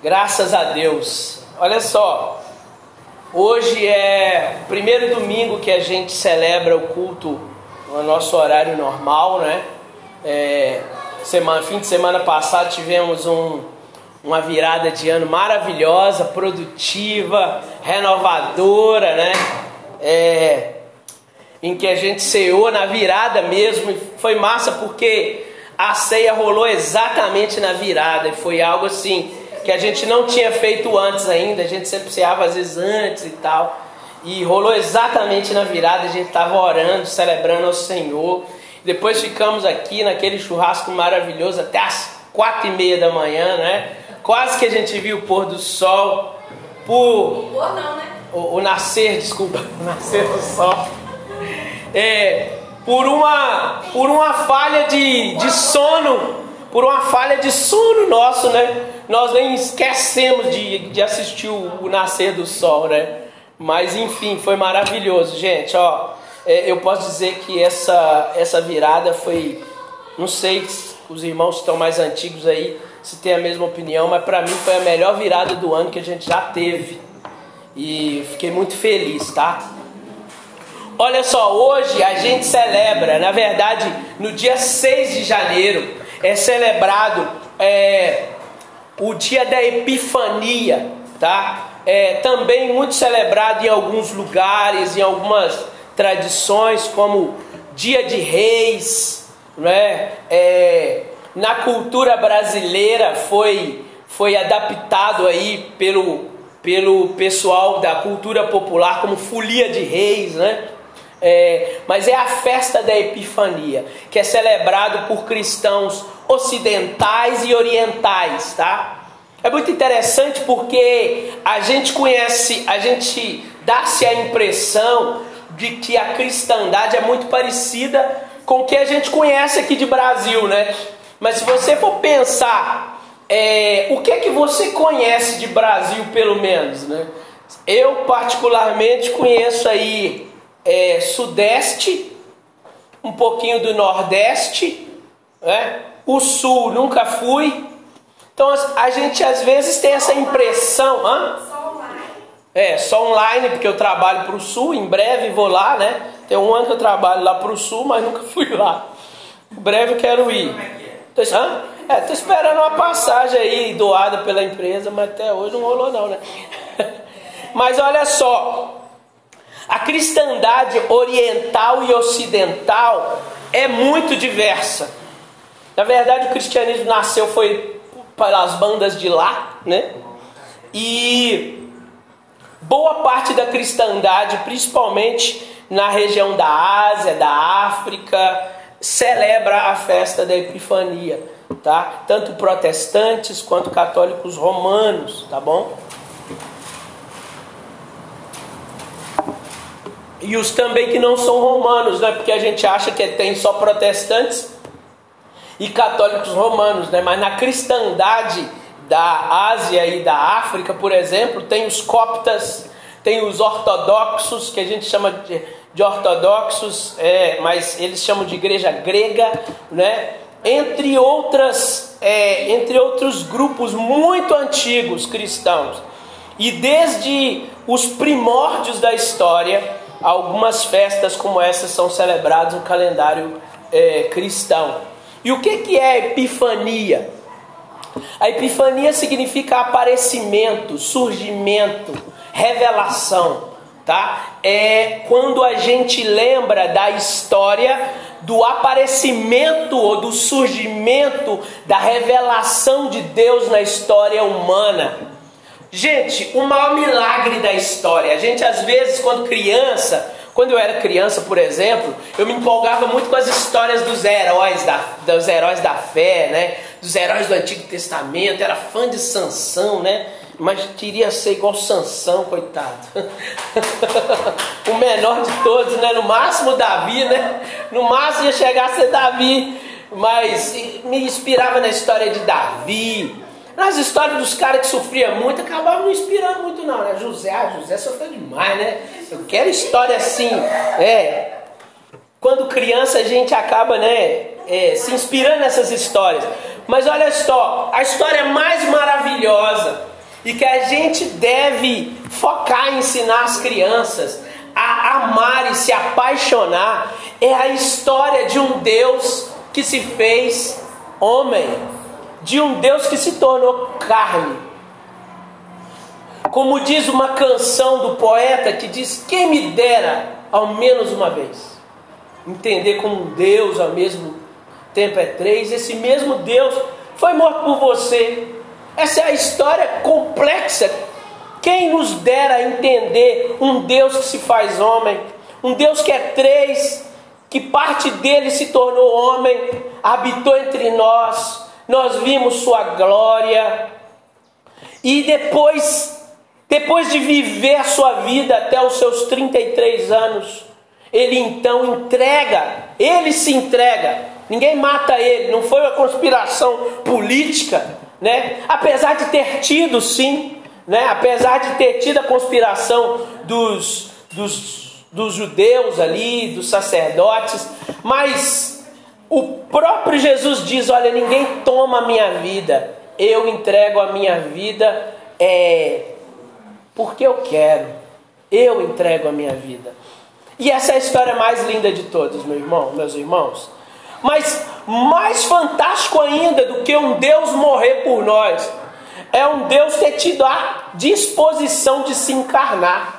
Graças a Deus. Olha só, hoje é o primeiro domingo que a gente celebra o culto no nosso horário normal, né? É, semana, fim de semana passado tivemos um, uma virada de ano maravilhosa, produtiva, renovadora, né? É, em que a gente ceou na virada mesmo, foi massa porque a ceia rolou exatamente na virada, e foi algo assim que a gente não tinha feito antes ainda, a gente sempre ceava às vezes antes e tal, e rolou exatamente na virada, a gente estava orando, celebrando ao Senhor, depois ficamos aqui naquele churrasco maravilhoso até as quatro e meia da manhã, né? Quase que a gente viu o pôr do sol, por... Pôr não, né? O, o nascer, desculpa, o nascer do sol é, por, uma, por uma falha de, de sono, por uma falha de sono nosso, né? Nós nem esquecemos de, de assistir o, o nascer do sol, né? Mas enfim, foi maravilhoso, gente. Ó, é, eu posso dizer que essa, essa virada foi. Não sei se os irmãos que estão mais antigos aí se tem a mesma opinião, mas para mim foi a melhor virada do ano que a gente já teve. E fiquei muito feliz, tá? Olha só, hoje a gente celebra, na verdade, no dia 6 de janeiro, é celebrado é, o dia da Epifania, tá? É também muito celebrado em alguns lugares, em algumas tradições, como Dia de Reis, né? É, na cultura brasileira foi, foi adaptado aí pelo, pelo pessoal da cultura popular como Folia de Reis, né? É, mas é a festa da Epifania, que é celebrado por cristãos ocidentais e orientais, tá? É muito interessante porque a gente conhece, a gente dá-se a impressão de que a cristandade é muito parecida com o que a gente conhece aqui de Brasil, né? Mas se você for pensar, é, o que é que você conhece de Brasil, pelo menos, né? Eu particularmente conheço aí é, Sudeste, um pouquinho do Nordeste, né? o Sul nunca fui. Então a gente às vezes tem essa impressão. Hã? Só online. É, só online, porque eu trabalho para o Sul, em breve vou lá, né? Tem um ano que eu trabalho lá para o Sul, mas nunca fui lá. Em breve eu quero ir. Tô, hã? É, tô esperando uma passagem aí doada pela empresa, mas até hoje não rolou não, né? Mas olha só, a cristandade oriental e ocidental é muito diversa. Na verdade, o cristianismo nasceu foi pelas bandas de lá, né? E boa parte da cristandade, principalmente na região da Ásia, da África, celebra a festa da Epifania, tá? Tanto protestantes quanto católicos romanos, tá bom? E os também que não são romanos, né? Porque a gente acha que tem só protestantes e católicos romanos, né? Mas na cristandade da Ásia e da África, por exemplo, tem os coptas, tem os ortodoxos, que a gente chama de, de ortodoxos, é, mas eles chamam de igreja grega, né? Entre outras, é, entre outros grupos muito antigos cristãos. E desde os primórdios da história, algumas festas como essas são celebradas no calendário é, cristão. E o que, que é epifania? A epifania significa aparecimento, surgimento, revelação, tá? É quando a gente lembra da história do aparecimento ou do surgimento da revelação de Deus na história humana. Gente, o maior milagre da história. A gente, às vezes, quando criança, quando eu era criança, por exemplo, eu me empolgava muito com as histórias dos heróis da, dos heróis da fé, né? Dos heróis do Antigo Testamento. Era fã de Sansão, né? Mas queria ser igual Sansão, coitado. o menor de todos, né? No máximo Davi, né? No máximo ia chegar a ser Davi. Mas me inspirava na história de Davi, nas histórias dos caras que sofriam muito, acabavam não inspirando muito não, né? José, ah, José sofreu demais, né? Eu quero história assim, é. Quando criança a gente acaba, né, é, se inspirando nessas histórias. Mas olha só, a história mais maravilhosa e que a gente deve focar em ensinar as crianças a amar e se apaixonar é a história de um Deus que se fez homem, de um Deus que se tornou carne. Como diz uma canção do poeta que diz: Quem me dera ao menos uma vez entender como um Deus ao mesmo tempo é três, esse mesmo Deus foi morto por você. Essa é a história complexa. Quem nos dera entender um Deus que se faz homem, um Deus que é três, que parte dele se tornou homem, habitou entre nós, nós vimos sua glória, e depois, depois de viver a sua vida até os seus 33 anos, ele então entrega, ele se entrega, ninguém mata ele, não foi uma conspiração política, né? Apesar de ter tido, sim, né? Apesar de ter tido a conspiração dos, dos, dos judeus ali, dos sacerdotes, mas o próprio Jesus diz: Olha, ninguém toma a minha vida, eu entrego a minha vida é, porque eu quero, eu entrego a minha vida. E essa é a história mais linda de todas, meu irmão, meus irmãos. Mas mais fantástico ainda do que um Deus morrer por nós, é um Deus ter tido a disposição de se encarnar.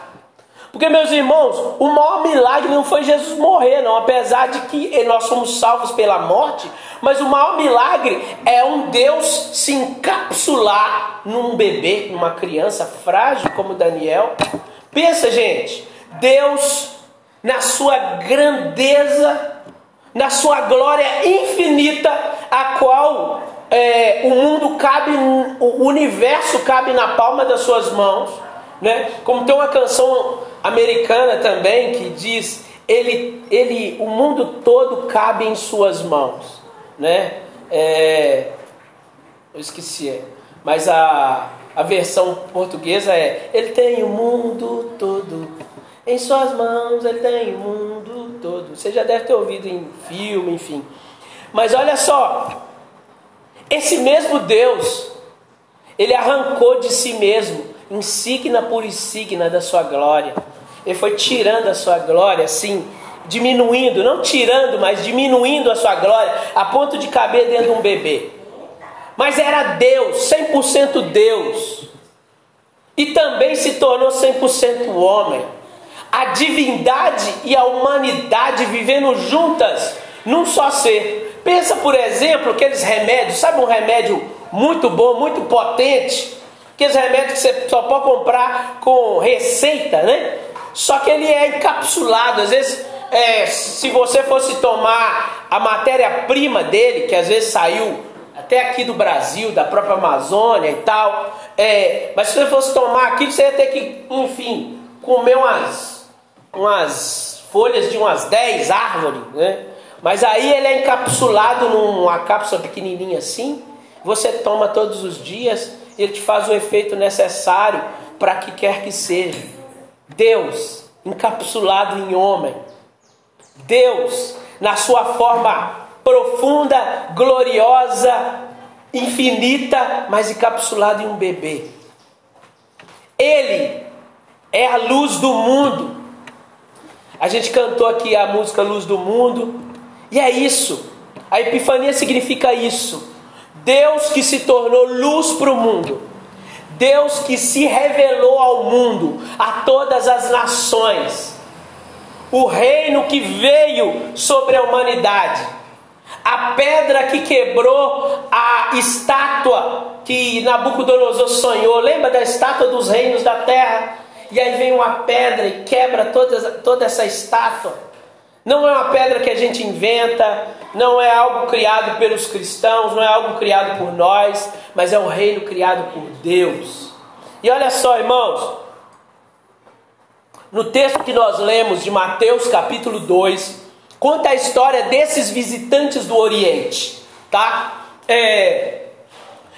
Porque, meus irmãos, o maior milagre não foi Jesus morrer, não, apesar de que nós somos salvos pela morte, mas o maior milagre é um Deus se encapsular num bebê, numa criança frágil como Daniel. Pensa, gente, Deus na sua grandeza, na sua glória infinita, a qual é, o mundo cabe, o universo cabe na palma das suas mãos, né? Como tem uma canção americana também que diz ele, ele, o mundo todo cabe em suas mãos, né? É, eu esqueci, é, mas a, a versão portuguesa é ele tem o mundo todo em suas mãos ele tem o mundo todo. Você já deve ter ouvido em filme, enfim. Mas olha só, esse mesmo Deus, ele arrancou de si mesmo, insígnia por insígnia da sua glória. Ele foi tirando a sua glória, assim, diminuindo, não tirando, mas diminuindo a sua glória, a ponto de caber dentro de um bebê. Mas era Deus, 100% Deus. E também se tornou 100% homem a divindade e a humanidade vivendo juntas num só ser. Pensa, por exemplo, aqueles remédios, sabe um remédio muito bom, muito potente? Aqueles remédios que você só pode comprar com receita, né? Só que ele é encapsulado, às vezes, é, se você fosse tomar a matéria-prima dele, que às vezes saiu até aqui do Brasil, da própria Amazônia e tal, é, mas se você fosse tomar aquilo, você ia ter que, enfim, comer umas umas folhas de umas 10 árvores, né? Mas aí ele é encapsulado numa cápsula pequenininha assim, você toma todos os dias, ele te faz o efeito necessário para que quer que seja. Deus encapsulado em homem. Deus na sua forma profunda, gloriosa, infinita, mas encapsulado em um bebê. Ele é a luz do mundo. A gente cantou aqui a música Luz do Mundo, e é isso. A epifania significa isso. Deus que se tornou luz para o mundo. Deus que se revelou ao mundo, a todas as nações. O reino que veio sobre a humanidade. A pedra que quebrou a estátua que Nabucodonosor sonhou. Lembra da estátua dos reinos da terra? e aí vem uma pedra e quebra toda, toda essa estátua. Não é uma pedra que a gente inventa, não é algo criado pelos cristãos, não é algo criado por nós, mas é um reino criado por Deus. E olha só, irmãos, no texto que nós lemos de Mateus capítulo 2, conta a história desses visitantes do Oriente, tá? É,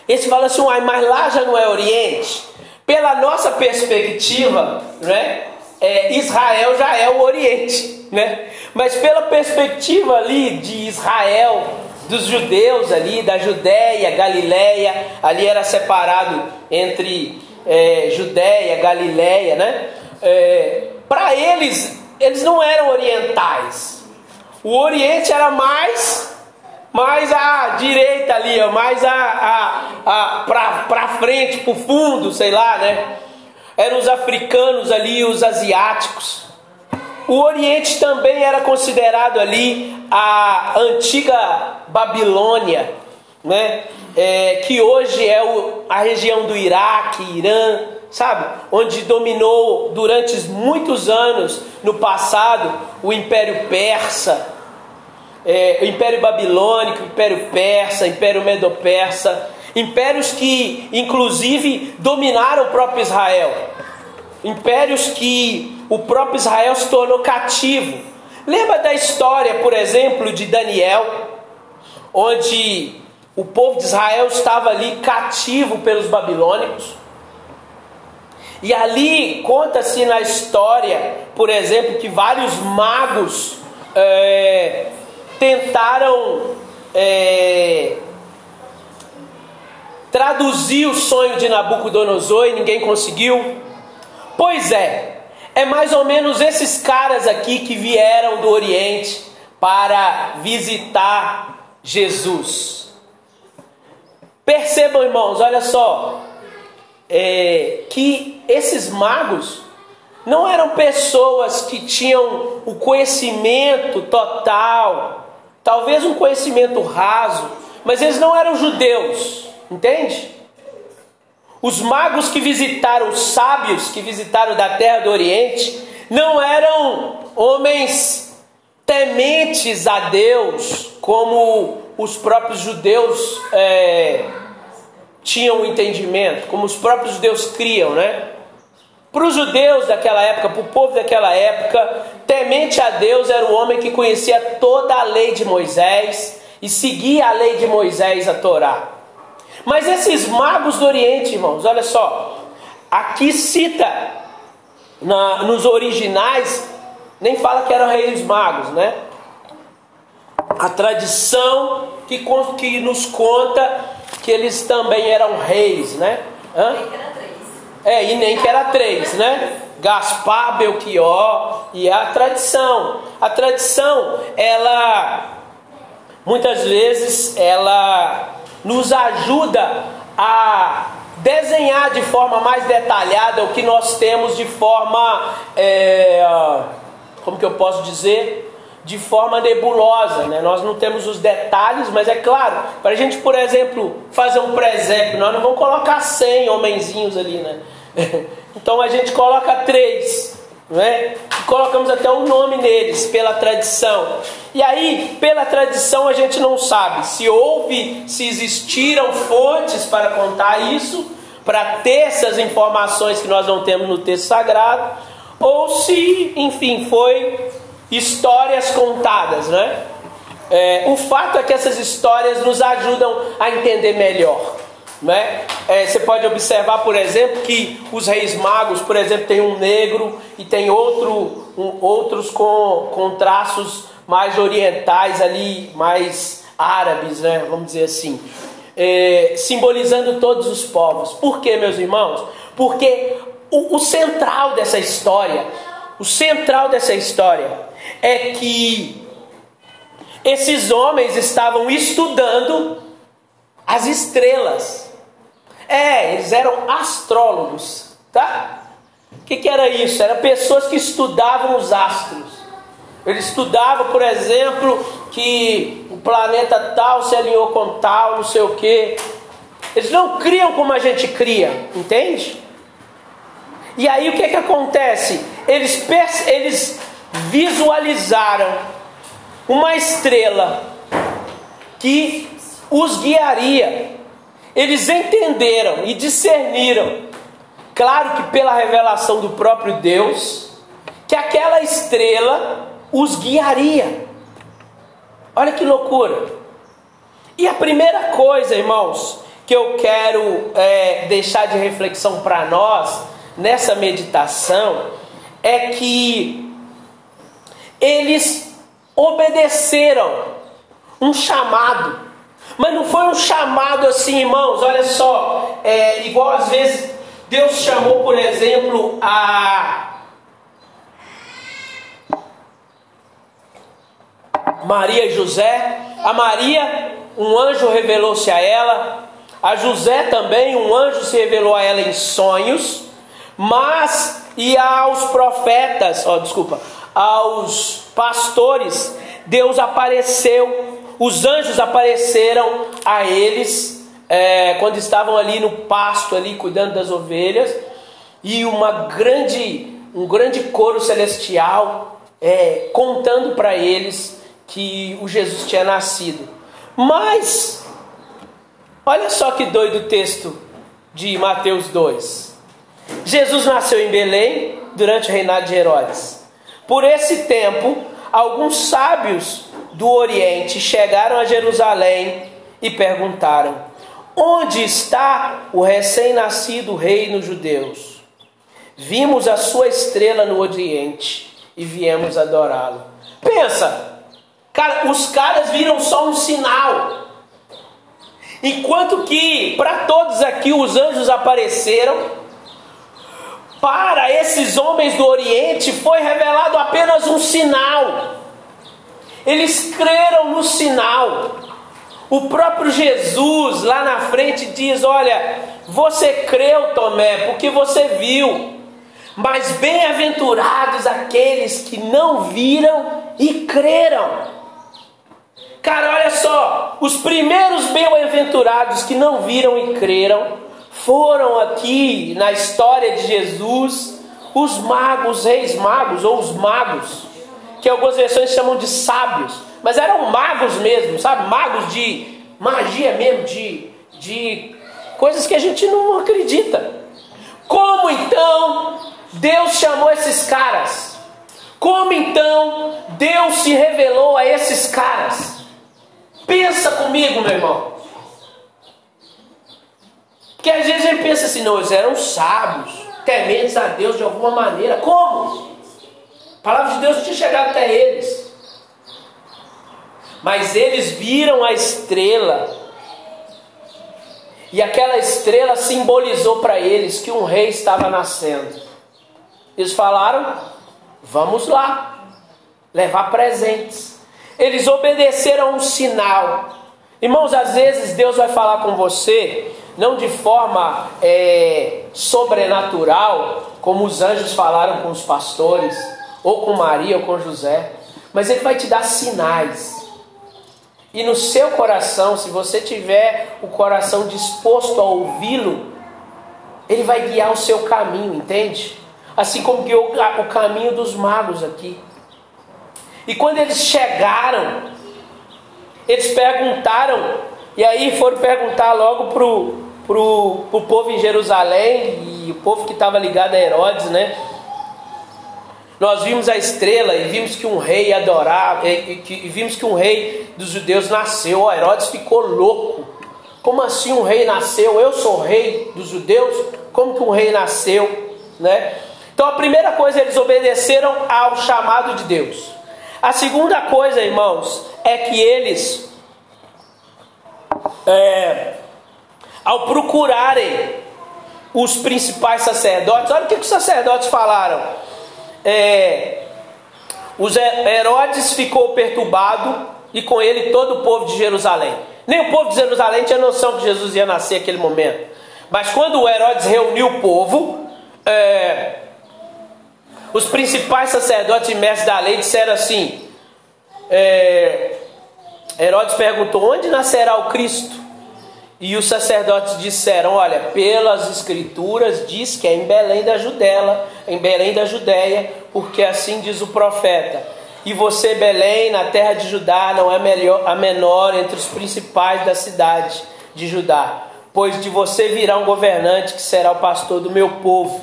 esse fala assim, mas lá já não é Oriente. Pela nossa perspectiva, né, é, Israel já é o Oriente, né? Mas pela perspectiva ali de Israel, dos judeus ali, da Judéia, Galiléia, ali era separado entre é, Judéia, Galiléia, né? É, Para eles, eles não eram orientais. O Oriente era mais, mais à direita ali, mais a, a, a para frente, para o fundo, sei lá, né? Eram os africanos ali, os asiáticos. O Oriente também era considerado ali a antiga Babilônia, né? É, que hoje é o, a região do Iraque, Irã, sabe? Onde dominou durante muitos anos no passado o Império Persa, é, o Império Babilônico, o Império Persa, o Império Medo-Persa, impérios que inclusive dominaram o próprio Israel, impérios que o próprio Israel se tornou cativo. Lembra da história, por exemplo, de Daniel, onde o povo de Israel estava ali cativo pelos babilônicos? E ali conta-se na história, por exemplo, que vários magos é, tentaram é, traduzir o sonho de Nabucodonosor e ninguém conseguiu. Pois é, é mais ou menos esses caras aqui que vieram do Oriente para visitar Jesus. Percebam, irmãos, olha só, é, que esses magos não eram pessoas que tinham o conhecimento total, talvez um conhecimento raso, mas eles não eram judeus, entende? Os magos que visitaram, os sábios que visitaram da terra do Oriente, não eram homens tementes a Deus, como os próprios judeus é, tinham o entendimento, como os próprios judeus criam, né? Para os judeus daquela época, para o povo daquela época, temente a Deus era o homem que conhecia toda a lei de Moisés e seguia a lei de Moisés, a Torá. Mas esses magos do Oriente, irmãos, olha só, aqui cita na, nos originais, nem fala que eram reis magos, né? A tradição que, que nos conta que eles também eram reis, né? Hã? É, e nem que era três, né? Gaspar, Belchior e a tradição. A tradição, ela muitas vezes ela nos ajuda a desenhar de forma mais detalhada o que nós temos de forma, é, como que eu posso dizer? De forma nebulosa, né? Nós não temos os detalhes, mas é claro, para a gente, por exemplo, fazer um presépio, nós não vamos colocar 100 homenzinhos ali, né? Então a gente coloca três, né? E colocamos até um nome neles pela tradição. E aí, pela tradição, a gente não sabe se houve, se existiram fontes para contar isso, para ter essas informações que nós não temos no texto sagrado, ou se, enfim, foi histórias contadas, né? É, o fato é que essas histórias nos ajudam a entender melhor. Né? É, você pode observar, por exemplo, que os reis magos, por exemplo, tem um negro e tem outro, um, outros com, com traços mais orientais ali, mais árabes, né? vamos dizer assim, é, simbolizando todos os povos. Por quê, meus irmãos? Porque o, o central dessa história, o central dessa história é que esses homens estavam estudando as estrelas. É, eles eram astrólogos, tá? O que, que era isso? Eram pessoas que estudavam os astros. Ele estudava, por exemplo, que o planeta tal se alinhou com tal, não sei o que. Eles não criam como a gente cria, entende? E aí o que, que acontece? Eles, eles visualizaram uma estrela que os guiaria eles entenderam e discerniram, claro que pela revelação do próprio Deus, que aquela estrela os guiaria. Olha que loucura! E a primeira coisa, irmãos, que eu quero é, deixar de reflexão para nós nessa meditação é que eles obedeceram um chamado. Mas não foi um chamado assim, irmãos, olha só, é, igual às vezes Deus chamou, por exemplo, a Maria e José. A Maria, um anjo revelou-se a ela. A José também, um anjo se revelou a ela em sonhos. Mas e aos profetas, ó, oh, desculpa, aos pastores, Deus apareceu, os anjos apareceram a eles é, quando estavam ali no pasto, ali cuidando das ovelhas, e uma grande, um grande coro celestial é, contando para eles que o Jesus tinha nascido. Mas, olha só que doido o texto de Mateus 2. Jesus nasceu em Belém durante o reinado de Herodes. Por esse tempo, alguns sábios do Oriente chegaram a Jerusalém e perguntaram: Onde está o recém-nascido rei nos judeus? Vimos a sua estrela no Oriente e viemos adorá-lo. Pensa, Cara, os caras viram só um sinal. Enquanto que para todos aqui os anjos apareceram, para esses homens do Oriente foi revelado apenas um sinal. Eles creram no sinal. O próprio Jesus lá na frente diz: Olha, você creu, Tomé, porque você viu. Mas bem-aventurados aqueles que não viram e creram. Cara, olha só, os primeiros bem-aventurados que não viram e creram foram aqui na história de Jesus os magos, reis magos ou os magos, que algumas versões chamam de sábios, mas eram magos mesmo, sabe? Magos de magia mesmo, de, de coisas que a gente não acredita. Como então Deus chamou esses caras? Como então Deus se revelou a esses caras? Pensa comigo, meu irmão. Porque às vezes a gente pensa assim, não, eles eram sábios, tementes a Deus de alguma maneira. Como? A palavra de Deus não tinha chegado até eles. Mas eles viram a estrela. E aquela estrela simbolizou para eles que um rei estava nascendo. Eles falaram: vamos lá, levar presentes. Eles obedeceram um sinal. Irmãos, às vezes Deus vai falar com você, não de forma é, sobrenatural, como os anjos falaram com os pastores, ou com Maria ou com José, mas Ele vai te dar sinais. E no seu coração, se você tiver o coração disposto a ouvi-lo, Ele vai guiar o seu caminho, entende? Assim como guiou o caminho dos magos aqui. E quando eles chegaram, eles perguntaram, e aí foram perguntar logo pro, pro, pro povo em Jerusalém, e o povo que estava ligado a Herodes, né? Nós vimos a estrela e vimos que um rei adorava, e, e, e vimos que um rei dos judeus nasceu. O Herodes ficou louco. Como assim um rei nasceu? Eu sou rei dos judeus? Como que um rei nasceu? Né? Então a primeira coisa, eles obedeceram ao chamado de Deus. A segunda coisa, irmãos, é que eles, é, ao procurarem os principais sacerdotes, olha o que, os sacerdotes falaram. É, os Herodes ficou perturbado e com ele todo o povo de Jerusalém. Nem o povo de Jerusalém tinha noção que Jesus ia nascer naquele momento. Mas quando o Herodes reuniu o povo, é, os principais sacerdotes e mestres da lei disseram assim: é, Herodes perguntou: onde nascerá o Cristo? E os sacerdotes disseram: Olha, pelas escrituras diz que é em Belém da Judéia, em Belém da Judéia, porque assim diz o profeta. E você, Belém, na terra de Judá, não é melhor, a menor entre os principais da cidade de Judá, pois de você virá um governante que será o pastor do meu povo.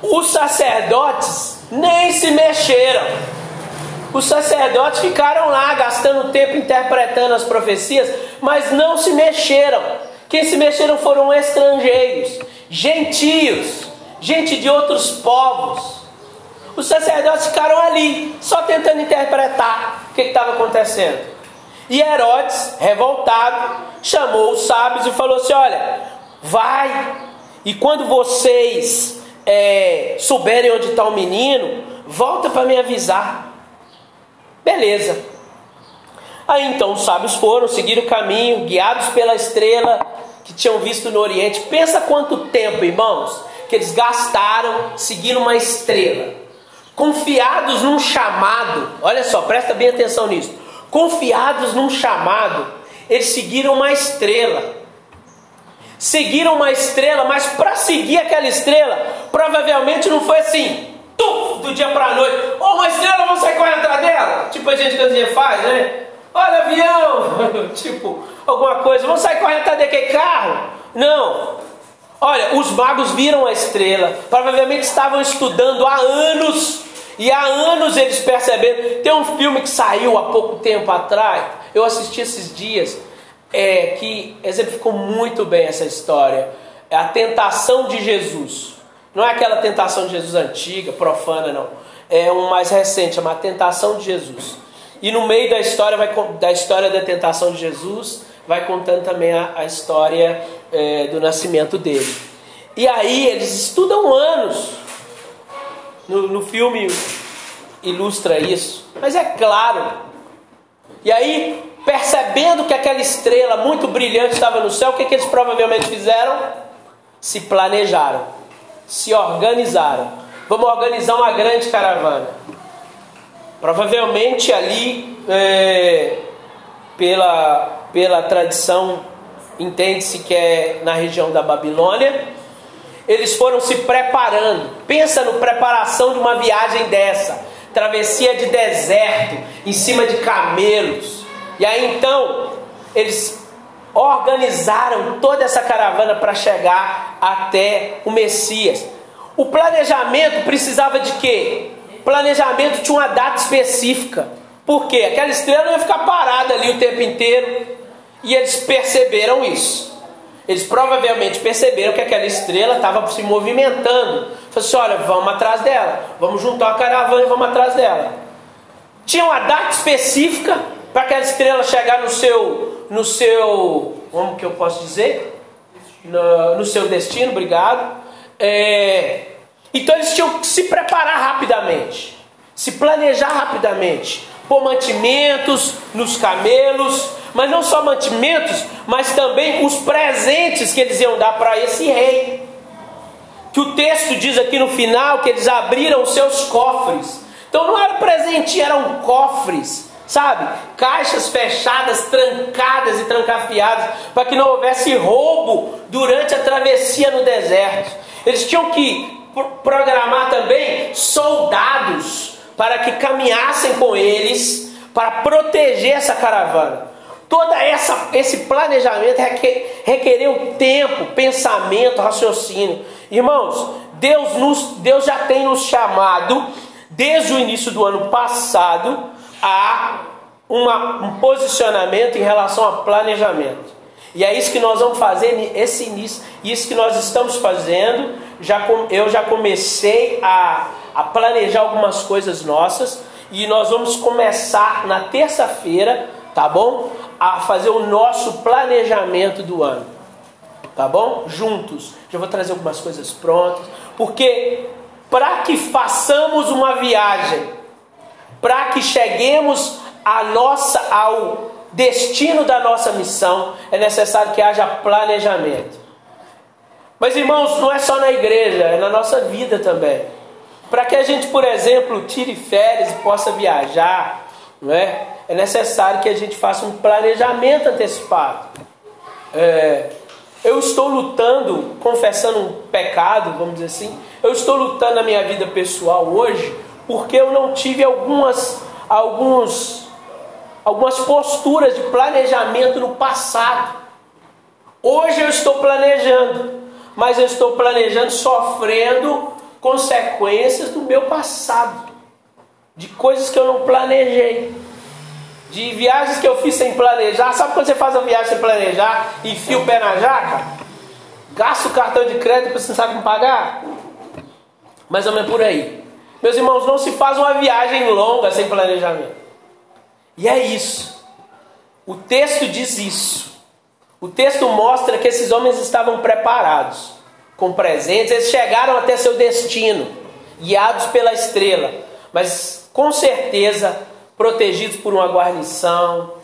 Os sacerdotes nem se mexeram. Os sacerdotes ficaram lá gastando tempo interpretando as profecias, mas não se mexeram. Quem se mexeram foram estrangeiros, gentios, gente de outros povos. Os sacerdotes ficaram ali, só tentando interpretar o que estava acontecendo. E Herodes, revoltado, chamou os sábios e falou assim: Olha, vai, e quando vocês é, souberem onde está o menino, volta para me avisar. Beleza. Aí então os sábios foram, seguiram o caminho, guiados pela estrela que tinham visto no Oriente. Pensa quanto tempo, irmãos, que eles gastaram seguindo uma estrela. Confiados num chamado, olha só, presta bem atenção nisso. Confiados num chamado, eles seguiram uma estrela. Seguiram uma estrela, mas para seguir aquela estrela, provavelmente não foi assim, do dia para a noite. Ou oh, uma estrela, vamos sair correndo atrás dela. Tipo a gente que a gente faz, né? Olha avião, tipo, alguma coisa, vamos sair correndo atrás daquele carro? Não. Olha, os magos viram a estrela, provavelmente estavam estudando há anos, e há anos eles perceberam. Tem um filme que saiu há pouco tempo atrás, eu assisti esses dias, é, que exemplificou muito bem essa história. É a tentação de Jesus. Não é aquela tentação de Jesus antiga, profana, não. É um mais recente, chama a tentação de Jesus. E no meio da história, vai, da história da tentação de Jesus, vai contando também a, a história é, do nascimento dele. E aí eles estudam anos. No, no filme ilustra isso. Mas é claro. E aí, percebendo que aquela estrela muito brilhante estava no céu, o que, que eles provavelmente fizeram? Se planejaram, se organizaram. Vamos organizar uma grande caravana. Provavelmente ali, é, pela, pela tradição, entende-se que é na região da Babilônia, eles foram se preparando. Pensa no preparação de uma viagem dessa, travessia de deserto, em cima de camelos. E aí então, eles organizaram toda essa caravana para chegar até o Messias. O planejamento precisava de quê? planejamento tinha uma data específica. Por quê? Aquela estrela não ia ficar parada ali o tempo inteiro. E eles perceberam isso. Eles provavelmente perceberam que aquela estrela estava se movimentando. Falaram assim: olha, vamos atrás dela. Vamos juntar a caravana e vamos atrás dela. Tinha uma data específica para aquela estrela chegar no seu, no seu, como que eu posso dizer? No, no seu destino, obrigado. É, então eles tinham que se preparar rapidamente, se planejar rapidamente, pôr mantimentos nos camelos, mas não só mantimentos, mas também os presentes que eles iam dar para esse rei. Que o texto diz aqui no final que eles abriram seus cofres. Então não era presente, eram cofres, sabe? Caixas fechadas, trancadas e trancafiadas, para que não houvesse roubo durante a travessia no deserto. Eles tinham que programar também soldados para que caminhassem com eles para proteger essa caravana. Todo esse planejamento requer, requereu tempo, pensamento, raciocínio. Irmãos, Deus, nos, Deus já tem nos chamado, desde o início do ano passado, a uma, um posicionamento em relação a planejamento. E é isso que nós vamos fazer esse início, isso que nós estamos fazendo. Já, eu já comecei a, a planejar algumas coisas nossas e nós vamos começar na terça-feira, tá bom? A fazer o nosso planejamento do ano, tá bom? Juntos. Já vou trazer algumas coisas prontas, porque para que façamos uma viagem, para que cheguemos nossa ao destino da nossa missão, é necessário que haja planejamento. Mas irmãos, não é só na igreja, é na nossa vida também. Para que a gente, por exemplo, tire férias e possa viajar, não é? é necessário que a gente faça um planejamento antecipado. É, eu estou lutando, confessando um pecado, vamos dizer assim, eu estou lutando na minha vida pessoal hoje porque eu não tive algumas, alguns algumas posturas de planejamento no passado. Hoje eu estou planejando, mas eu estou planejando sofrendo consequências do meu passado, de coisas que eu não planejei, de viagens que eu fiz sem planejar. Sabe quando você faz uma viagem sem planejar e enfia o pé na jaca? Gasta o cartão de crédito para você não sabe como pagar? Mais ou menos por aí. Meus irmãos, não se faz uma viagem longa sem planejamento. E é isso. O texto diz isso. O texto mostra que esses homens estavam preparados com presentes, eles chegaram até seu destino, guiados pela estrela, mas com certeza protegidos por uma guarnição,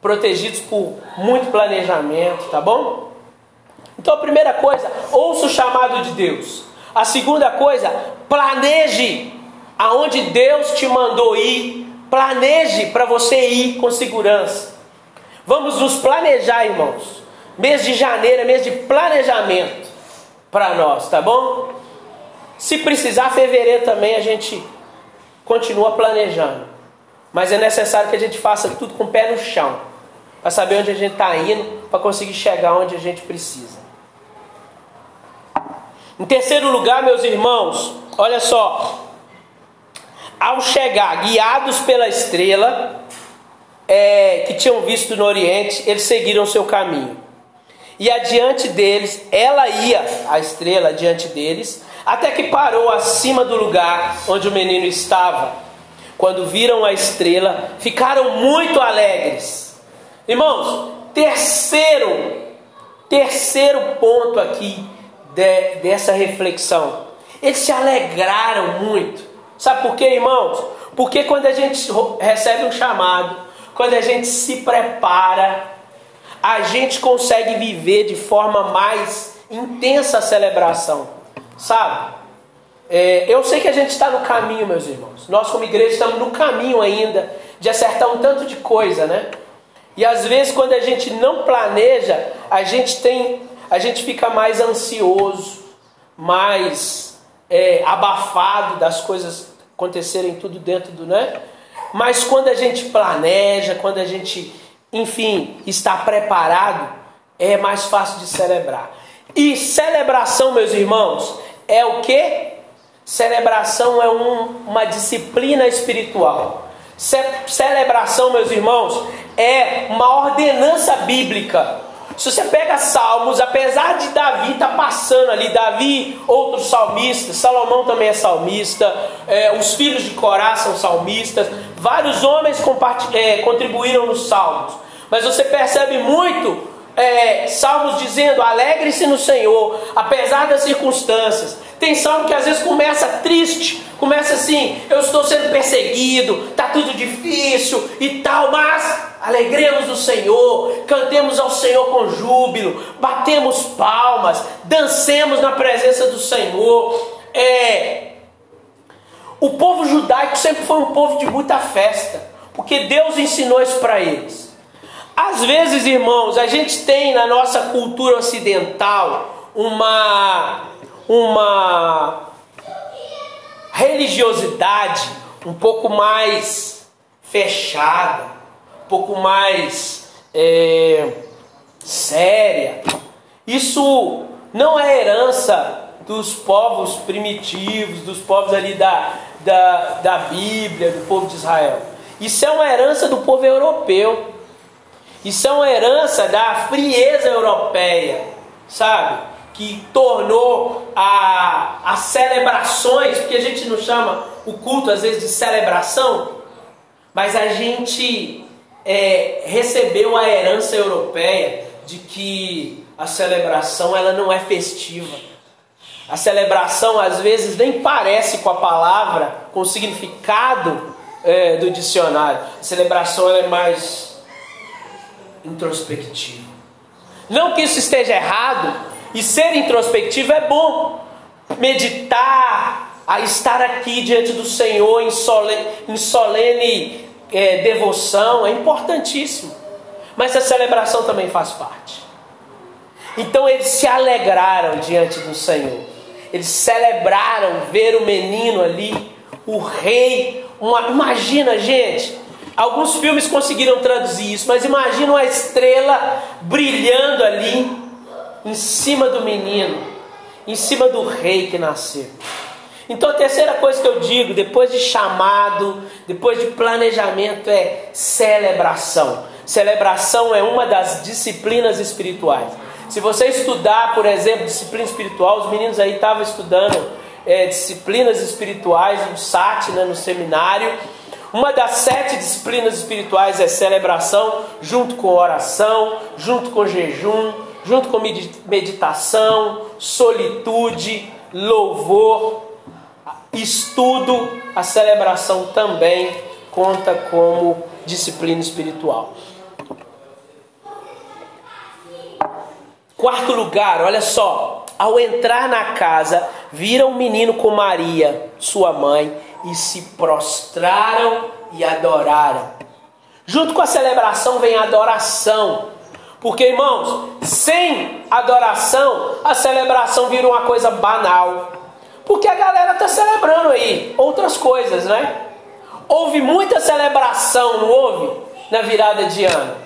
protegidos por muito planejamento, tá bom? Então a primeira coisa, ouça o chamado de Deus. A segunda coisa, planeje aonde Deus te mandou ir, planeje para você ir com segurança. Vamos nos planejar, irmãos. Mês de janeiro é mês de planejamento para nós, tá bom? Se precisar, fevereiro também a gente continua planejando. Mas é necessário que a gente faça tudo com o pé no chão, para saber onde a gente está indo, para conseguir chegar onde a gente precisa. Em terceiro lugar, meus irmãos, olha só. Ao chegar, guiados pela estrela é, que tinham visto no Oriente, eles seguiram seu caminho. E adiante deles, ela ia, a estrela adiante deles, até que parou acima do lugar onde o menino estava. Quando viram a estrela, ficaram muito alegres. Irmãos, terceiro, terceiro ponto aqui de, dessa reflexão. Eles se alegraram muito. Sabe por quê, irmãos? Porque quando a gente recebe um chamado, quando a gente se prepara, a gente consegue viver de forma mais intensa a celebração. Sabe? É, eu sei que a gente está no caminho, meus irmãos. Nós, como igreja, estamos no caminho ainda de acertar um tanto de coisa, né? E às vezes, quando a gente não planeja, a gente tem a gente fica mais ansioso, mais é, abafado das coisas acontecerem tudo dentro do, né? Mas quando a gente planeja, quando a gente, enfim, está preparado, é mais fácil de celebrar. E celebração, meus irmãos, é o que? Celebração é um, uma disciplina espiritual. Ce celebração, meus irmãos, é uma ordenança bíblica. Se você pega Salmos, apesar de Davi estar tá passando ali, Davi, outros salmistas, Salomão também é salmista, é, os filhos de Corá são salmistas, vários homens é, contribuíram nos Salmos. Mas você percebe muito é, salmos dizendo: alegre-se no Senhor, apesar das circunstâncias. Tem salmo que às vezes começa triste, começa assim: eu estou sendo perseguido, está tudo difícil e tal, mas alegremos o Senhor, cantemos ao Senhor com júbilo, batemos palmas, dancemos na presença do Senhor. É, o povo judaico sempre foi um povo de muita festa, porque Deus ensinou isso para eles. Às vezes, irmãos, a gente tem na nossa cultura ocidental uma uma religiosidade um pouco mais fechada, um pouco mais é, séria. Isso não é herança dos povos primitivos, dos povos ali da, da, da Bíblia, do povo de Israel. Isso é uma herança do povo europeu. É uma herança da frieza europeia, sabe? Que tornou a, as celebrações, porque a gente não chama o culto às vezes de celebração, mas a gente é, recebeu a herança europeia de que a celebração ela não é festiva. A celebração às vezes nem parece com a palavra, com o significado é, do dicionário. A celebração é mais introspectivo. Não que isso esteja errado, e ser introspectivo é bom. Meditar, a estar aqui diante do Senhor em solene, em solene é, devoção é importantíssimo. Mas a celebração também faz parte. Então eles se alegraram diante do Senhor. Eles celebraram ver o menino ali, o rei. Uma, imagina, gente, Alguns filmes conseguiram traduzir isso, mas imagina uma estrela brilhando ali em cima do menino, em cima do rei que nasceu. Então a terceira coisa que eu digo, depois de chamado, depois de planejamento, é celebração. Celebração é uma das disciplinas espirituais. Se você estudar, por exemplo, disciplina espiritual, os meninos aí estavam estudando é, disciplinas espirituais no SAT, né, no seminário. Uma das sete disciplinas espirituais é celebração, junto com oração, junto com jejum, junto com meditação, solitude, louvor, estudo. A celebração também conta como disciplina espiritual. Quarto lugar, olha só. Ao entrar na casa, viram um menino com Maria, sua mãe, e se prostraram e adoraram. Junto com a celebração vem a adoração. Porque, irmãos, sem adoração, a celebração vira uma coisa banal. Porque a galera está celebrando aí outras coisas, né? Houve muita celebração, não houve? Na virada de ano.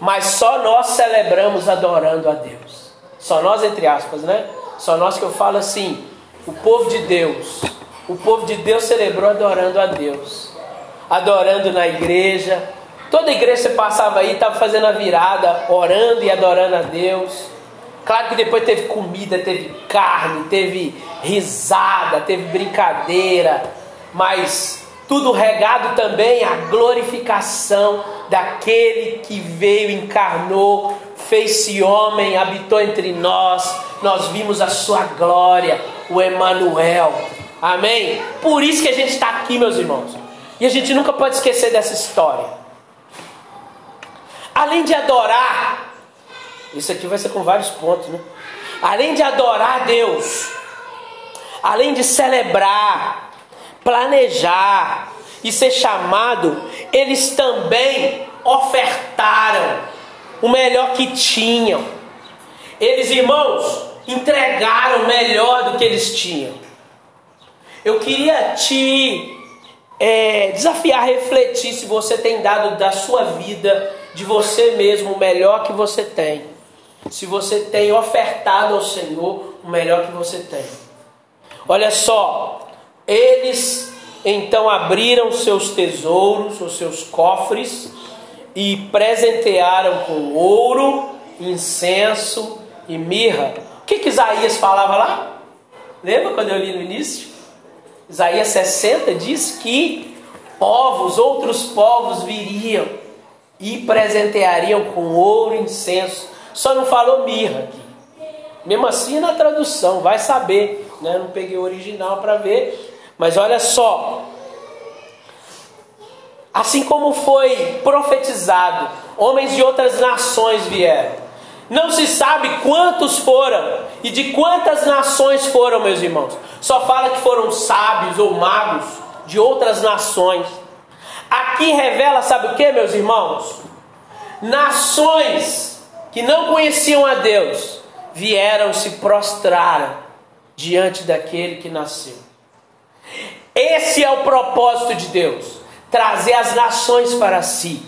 Mas só nós celebramos adorando a Deus. Só nós, entre aspas, né? Só nós que eu falo assim, o povo de Deus o povo de Deus celebrou adorando a Deus, adorando na igreja. Toda igreja passava aí estava fazendo a virada, orando e adorando a Deus. Claro que depois teve comida, teve carne, teve risada, teve brincadeira, mas tudo regado também à glorificação daquele que veio, encarnou, fez-se homem, habitou entre nós. Nós vimos a sua glória, o Emanuel. Amém? Por isso que a gente está aqui, meus irmãos. E a gente nunca pode esquecer dessa história. Além de adorar, isso aqui vai ser com vários pontos, né? Além de adorar Deus, além de celebrar, planejar e ser chamado, eles também ofertaram o melhor que tinham. Eles, irmãos, entregaram o melhor do que eles tinham. Eu queria te é, desafiar refletir se você tem dado da sua vida, de você mesmo, o melhor que você tem. Se você tem ofertado ao Senhor o melhor que você tem. Olha só, eles então abriram seus tesouros, os seus cofres, e presentearam com ouro, incenso e mirra. O que, que Isaías falava lá? Lembra quando eu li no início? Isaías 60 diz que povos, outros povos viriam e presenteariam com ouro incenso. Só não falou mirra aqui. Mesmo assim na tradução, vai saber. Né? Não peguei o original para ver. Mas olha só. Assim como foi profetizado, homens de outras nações vieram. Não se sabe quantos foram e de quantas nações foram, meus irmãos. Só fala que foram sábios ou magos de outras nações. Aqui revela, sabe o que, meus irmãos? Nações que não conheciam a Deus vieram se prostraram diante daquele que nasceu. Esse é o propósito de Deus: trazer as nações para si.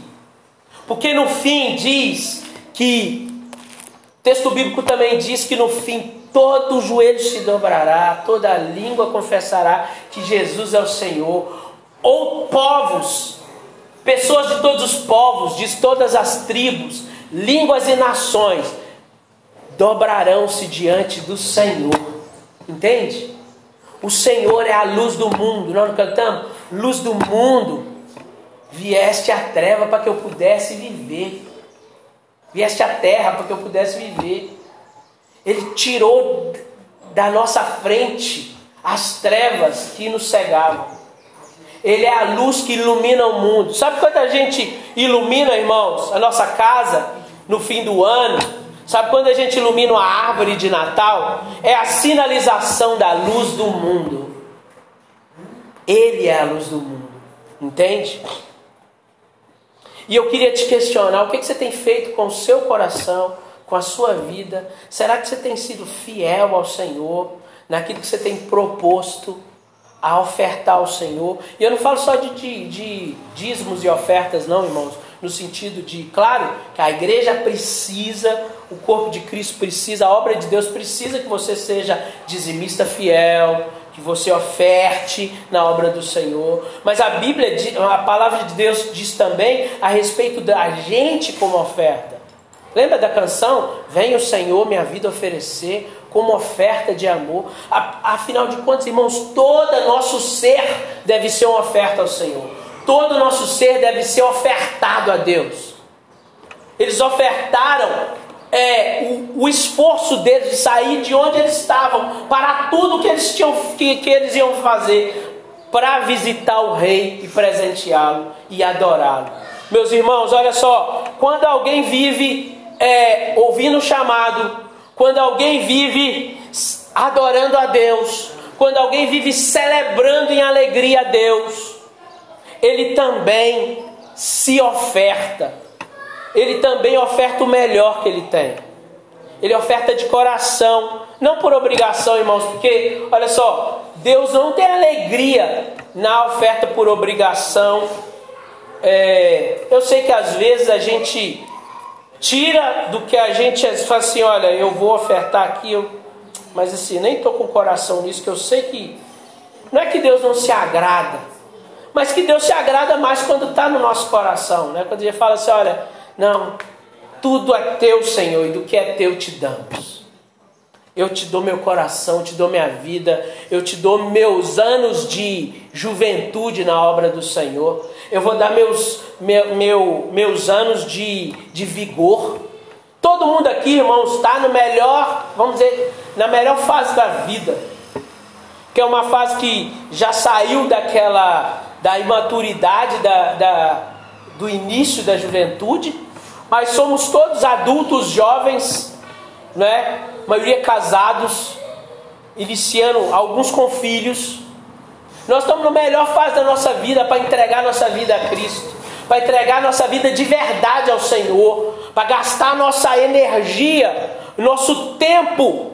Porque no fim diz que o texto bíblico também diz que no fim todo joelho se dobrará, toda língua confessará que Jesus é o Senhor. Ou povos, pessoas de todos os povos, de todas as tribos, línguas e nações, dobrarão-se diante do Senhor. Entende? O Senhor é a luz do mundo. Nós não cantamos? Luz do mundo. Vieste a treva para que eu pudesse viver vieste à terra para que eu pudesse viver. Ele tirou da nossa frente as trevas que nos cegavam. Ele é a luz que ilumina o mundo. Sabe quando a gente ilumina, irmãos, a nossa casa no fim do ano? Sabe quando a gente ilumina uma árvore de Natal? É a sinalização da luz do mundo. Ele é a luz do mundo. Entende? E eu queria te questionar: o que você tem feito com o seu coração, com a sua vida? Será que você tem sido fiel ao Senhor naquilo que você tem proposto a ofertar ao Senhor? E eu não falo só de, de, de dízimos e ofertas, não, irmãos. No sentido de, claro, que a igreja precisa, o corpo de Cristo precisa, a obra de Deus precisa que você seja dizimista fiel, que você oferte na obra do Senhor. Mas a Bíblia, a palavra de Deus diz também a respeito da gente como oferta. Lembra da canção? Vem o Senhor minha vida oferecer como oferta de amor. Afinal de contas, irmãos, todo nosso ser deve ser uma oferta ao Senhor. todo nosso ser deve ser ofertado a Deus. Eles ofertaram é, o, o, esforço deles de sair de onde eles estavam para tudo que eles tinham que, que eles iam fazer para visitar o rei e presenteá-lo e adorá-lo. Meus irmãos, olha só, quando alguém vive é, ouvindo o chamado, quando alguém vive adorando a Deus, quando alguém vive celebrando em alegria a Deus, ele também se oferta, ele também oferta o melhor que ele tem. Ele oferta de coração, não por obrigação, irmãos, porque, olha só, Deus não tem alegria na oferta por obrigação. É, eu sei que às vezes a gente tira do que a gente fala assim: olha, eu vou ofertar aqui, eu, mas assim, nem estou com o coração nisso, que eu sei que não é que Deus não se agrada, mas que Deus se agrada mais quando está no nosso coração, né? quando ele fala assim: olha, não, tudo é teu, Senhor, e do que é teu te damos. Eu te dou meu coração, eu te dou minha vida, eu te dou meus anos de juventude na obra do Senhor. Eu vou dar meus, meu, meu, meus anos de, de vigor. Todo mundo aqui, irmãos, está no melhor, vamos dizer, na melhor fase da vida. Que é uma fase que já saiu daquela da imaturidade da, da, do início da juventude mas somos todos adultos jovens, né? A maioria casados, iniciando alguns com filhos. Nós estamos na melhor fase da nossa vida para entregar nossa vida a Cristo, para entregar nossa vida de verdade ao Senhor, para gastar nossa energia, nosso tempo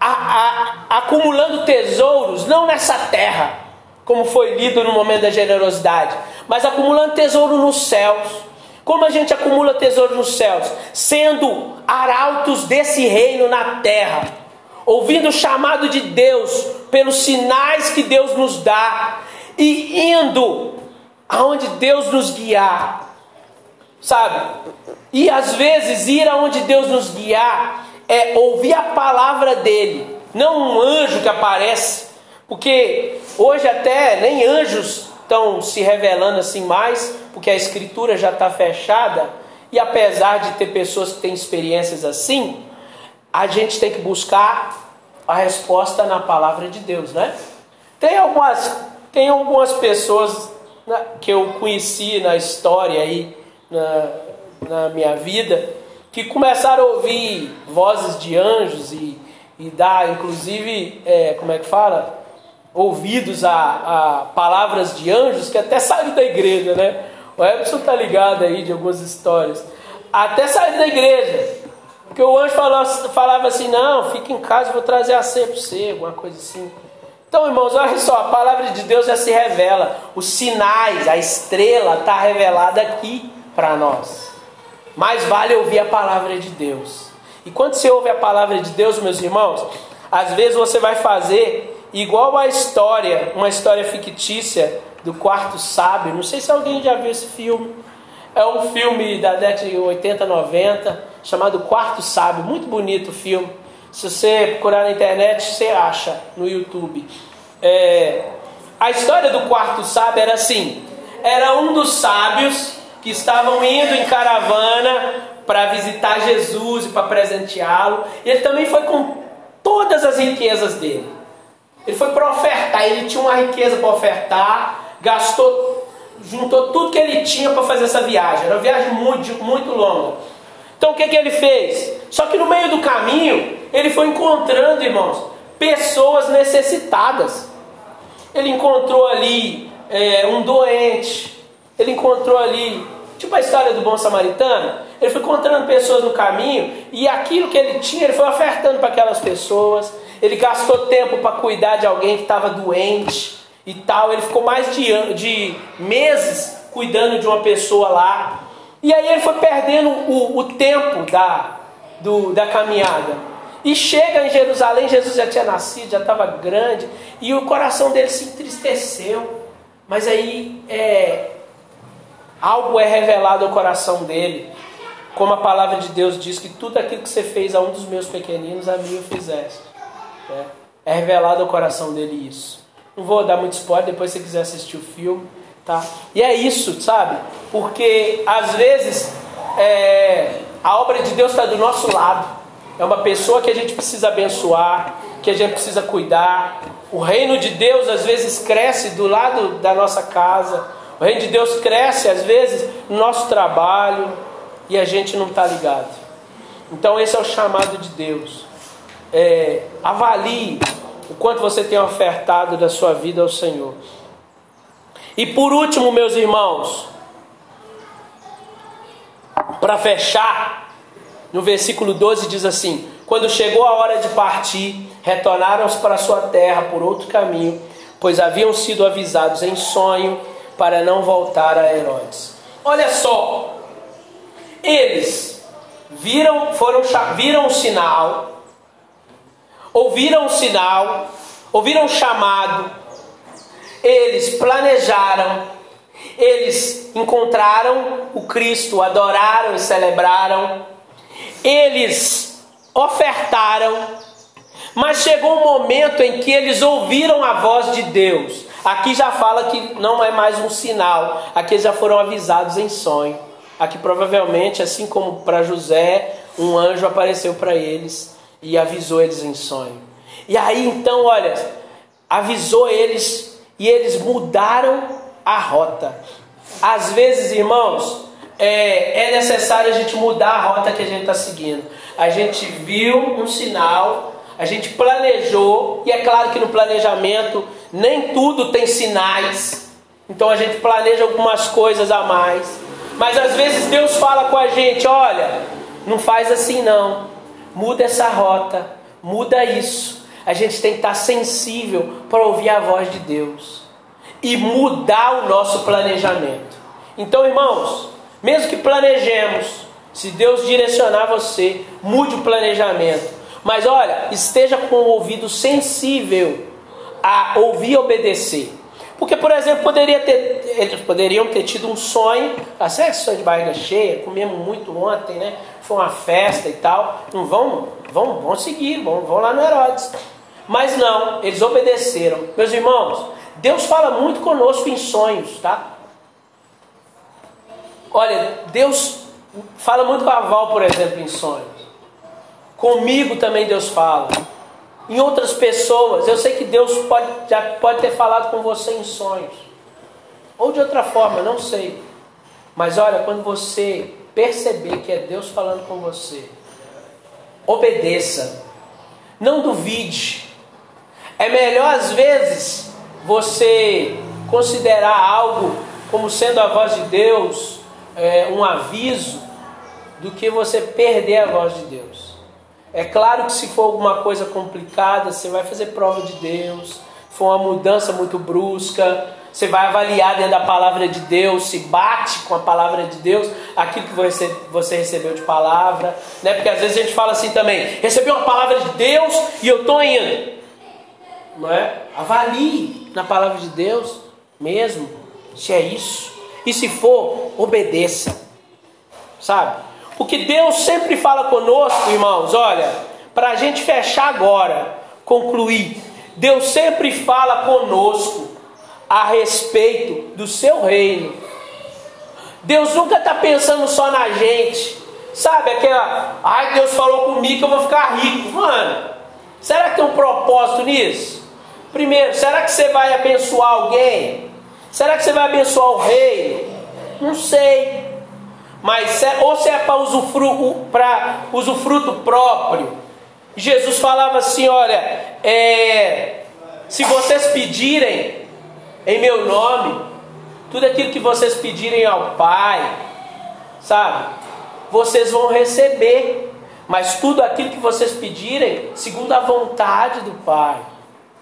a, a, acumulando tesouros, não nessa terra, como foi lido no momento da generosidade, mas acumulando tesouro nos céus como a gente acumula tesouro nos céus? Sendo arautos desse reino na terra, ouvindo o chamado de Deus, pelos sinais que Deus nos dá, e indo aonde Deus nos guiar, sabe? E às vezes ir aonde Deus nos guiar é ouvir a palavra dele, não um anjo que aparece, porque hoje até nem anjos estão se revelando assim mais, porque a escritura já está fechada, e apesar de ter pessoas que têm experiências assim, a gente tem que buscar a resposta na palavra de Deus, né? Tem algumas, tem algumas pessoas né, que eu conheci na história aí, na, na minha vida, que começaram a ouvir vozes de anjos e, e dar, inclusive, é, como é que fala? Ouvidos a, a, palavras de anjos que até saíram da igreja, né? O Epson tá ligado aí de algumas histórias. Até saíram da igreja. Porque o anjo falava, falava assim: não, fica em casa, vou trazer a ceia para você, alguma coisa assim. Então, irmãos, olha só, a palavra de Deus já se revela. Os sinais, a estrela está revelada aqui para nós. Mais vale ouvir a palavra de Deus. E quando você ouve a palavra de Deus, meus irmãos, às vezes você vai fazer igual a história, uma história fictícia do quarto sábio. Não sei se alguém já viu esse filme. É um filme da década de 80, 90, chamado Quarto Sábio. Muito bonito o filme. Se você procurar na internet, você acha no YouTube. É... A história do quarto sábio era assim: era um dos sábios que estavam indo em caravana para visitar Jesus e para presenteá-lo. E ele também foi com todas as riquezas dele. Ele foi para ofertar, ele tinha uma riqueza para ofertar, gastou, juntou tudo que ele tinha para fazer essa viagem. Era uma viagem muito, muito longa. Então o que, que ele fez? Só que no meio do caminho, ele foi encontrando, irmãos, pessoas necessitadas. Ele encontrou ali é, um doente, ele encontrou ali, tipo a história do bom samaritano, ele foi encontrando pessoas no caminho e aquilo que ele tinha, ele foi ofertando para aquelas pessoas ele gastou tempo para cuidar de alguém que estava doente e tal. Ele ficou mais de, de meses cuidando de uma pessoa lá. E aí ele foi perdendo o, o tempo da, do, da caminhada. E chega em Jerusalém, Jesus já tinha nascido, já estava grande, e o coração dele se entristeceu. Mas aí é, algo é revelado ao coração dele, como a palavra de Deus diz: que tudo aquilo que você fez a um dos meus pequeninos, a mim eu fizeste. É, revelado ao coração dele isso. Não vou dar muito spoiler, depois se você quiser assistir o filme, Tá? E é isso, sabe? Porque às vezes é, a obra de Deus está do nosso lado. É uma pessoa que a gente precisa abençoar, que a gente precisa cuidar. O reino de Deus às vezes cresce do lado da nossa casa. O reino de Deus cresce às vezes no nosso trabalho e a gente não está ligado. Então esse é o chamado de Deus. É, avalie o quanto você tem ofertado da sua vida ao Senhor. E por último, meus irmãos, para fechar, no versículo 12 diz assim: Quando chegou a hora de partir, retornaram para sua terra por outro caminho, pois haviam sido avisados em sonho para não voltar a Herodes. Olha só, eles viram, foram viram o sinal, ouviram o sinal, ouviram o chamado, eles planejaram, eles encontraram o Cristo, adoraram e celebraram, eles ofertaram, mas chegou um momento em que eles ouviram a voz de Deus. Aqui já fala que não é mais um sinal, aqui já foram avisados em sonho. Aqui provavelmente, assim como para José, um anjo apareceu para eles e avisou eles em sonho. E aí então, olha, avisou eles e eles mudaram a rota. Às vezes, irmãos, é, é necessário a gente mudar a rota que a gente está seguindo. A gente viu um sinal, a gente planejou, e é claro que no planejamento nem tudo tem sinais, então a gente planeja algumas coisas a mais. Mas às vezes Deus fala com a gente: olha, não faz assim não, muda essa rota, muda isso. A gente tem que estar sensível para ouvir a voz de Deus e mudar o nosso planejamento. Então, irmãos, mesmo que planejemos, se Deus direcionar você, mude o planejamento. Mas olha, esteja com o ouvido sensível a ouvir e obedecer. Porque, por exemplo, poderia ter, eles poderiam ter tido um sonho, assim, ah, sonho de barriga cheia, comemos muito ontem, né? Foi uma festa e tal. Não vão, vão, vão seguir, vão, vão lá no Herodes. Mas não, eles obedeceram. Meus irmãos, Deus fala muito conosco em sonhos, tá? Olha, Deus fala muito com a Val, por exemplo, em sonhos. Comigo também Deus fala. Em outras pessoas, eu sei que Deus pode, já pode ter falado com você em sonhos. Ou de outra forma, não sei. Mas olha, quando você perceber que é Deus falando com você, obedeça. Não duvide. É melhor às vezes você considerar algo como sendo a voz de Deus, é, um aviso, do que você perder a voz de Deus. É claro que se for alguma coisa complicada, você vai fazer prova de Deus, for uma mudança muito brusca, você vai avaliar dentro da palavra de Deus, se bate com a palavra de Deus, aquilo que você, você recebeu de palavra, né? Porque às vezes a gente fala assim também, recebi uma palavra de Deus e eu estou indo. Não é? Avalie na palavra de Deus mesmo, se é isso. E se for, obedeça. Sabe? Porque Deus sempre fala conosco, irmãos, olha, para a gente fechar agora, concluir, Deus sempre fala conosco a respeito do seu reino. Deus nunca está pensando só na gente. Sabe aquela, ai Deus falou comigo que eu vou ficar rico. Mano, será que tem um propósito nisso? Primeiro, será que você vai abençoar alguém? Será que você vai abençoar o rei? Não sei. Mas ou se é para usufruto, usufruto próprio. Jesus falava assim: olha, é, se vocês pedirem em meu nome, tudo aquilo que vocês pedirem ao Pai, sabe, vocês vão receber. Mas tudo aquilo que vocês pedirem, segundo a vontade do Pai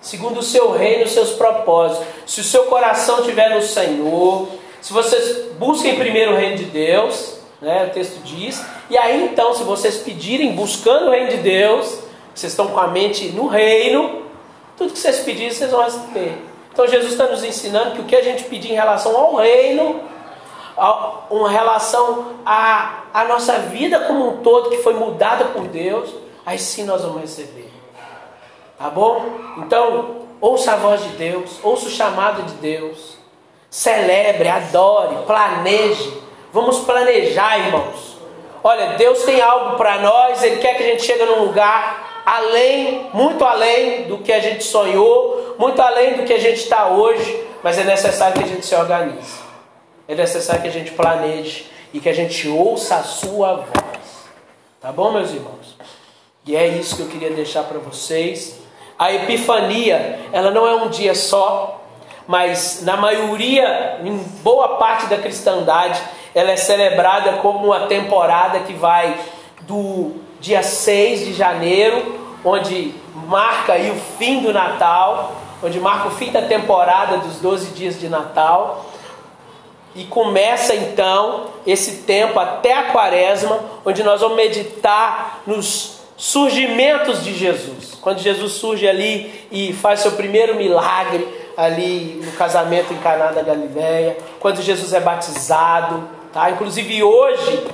segundo o seu reino os seus propósitos. Se o seu coração estiver no Senhor, se vocês busquem primeiro o reino de Deus, né, o texto diz, e aí então, se vocês pedirem, buscando o reino de Deus, vocês estão com a mente no reino, tudo que vocês pedirem, vocês vão receber. Então Jesus está nos ensinando que o que a gente pedir em relação ao reino, uma relação à, à nossa vida como um todo, que foi mudada por Deus, aí sim nós vamos receber. Tá bom? Então, ouça a voz de Deus, ouça o chamado de Deus. Celebre, adore, planeje. Vamos planejar, irmãos. Olha, Deus tem algo para nós, Ele quer que a gente chegue num lugar além, muito além do que a gente sonhou, muito além do que a gente está hoje, mas é necessário que a gente se organize. É necessário que a gente planeje e que a gente ouça a sua voz. Tá bom, meus irmãos? E é isso que eu queria deixar para vocês. A Epifania, ela não é um dia só, mas na maioria, em boa parte da cristandade, ela é celebrada como uma temporada que vai do dia 6 de janeiro, onde marca aí o fim do Natal, onde marca o fim da temporada dos 12 dias de Natal. E começa então esse tempo até a quaresma, onde nós vamos meditar nos surgimentos de Jesus. Quando Jesus surge ali e faz seu primeiro milagre ali no casamento em Caná da Galileia, quando Jesus é batizado, tá? Inclusive hoje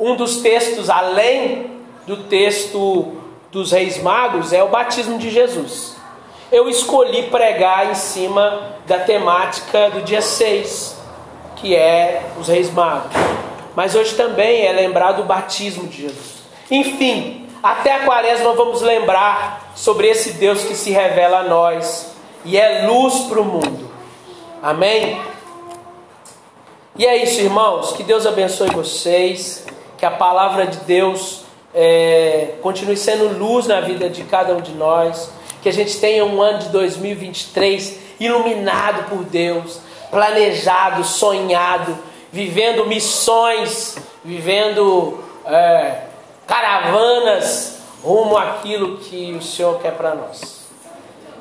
um dos textos além do texto dos Reis Magos é o batismo de Jesus. Eu escolhi pregar em cima da temática do dia 6, que é os Reis Magos. Mas hoje também é lembrado o batismo de Jesus. Enfim, até a quaresma vamos lembrar sobre esse Deus que se revela a nós e é luz para o mundo. Amém? E é isso, irmãos. Que Deus abençoe vocês. Que a palavra de Deus é, continue sendo luz na vida de cada um de nós. Que a gente tenha um ano de 2023 iluminado por Deus, planejado, sonhado, vivendo missões, vivendo é, caravanas rumo àquilo que o Senhor quer para nós.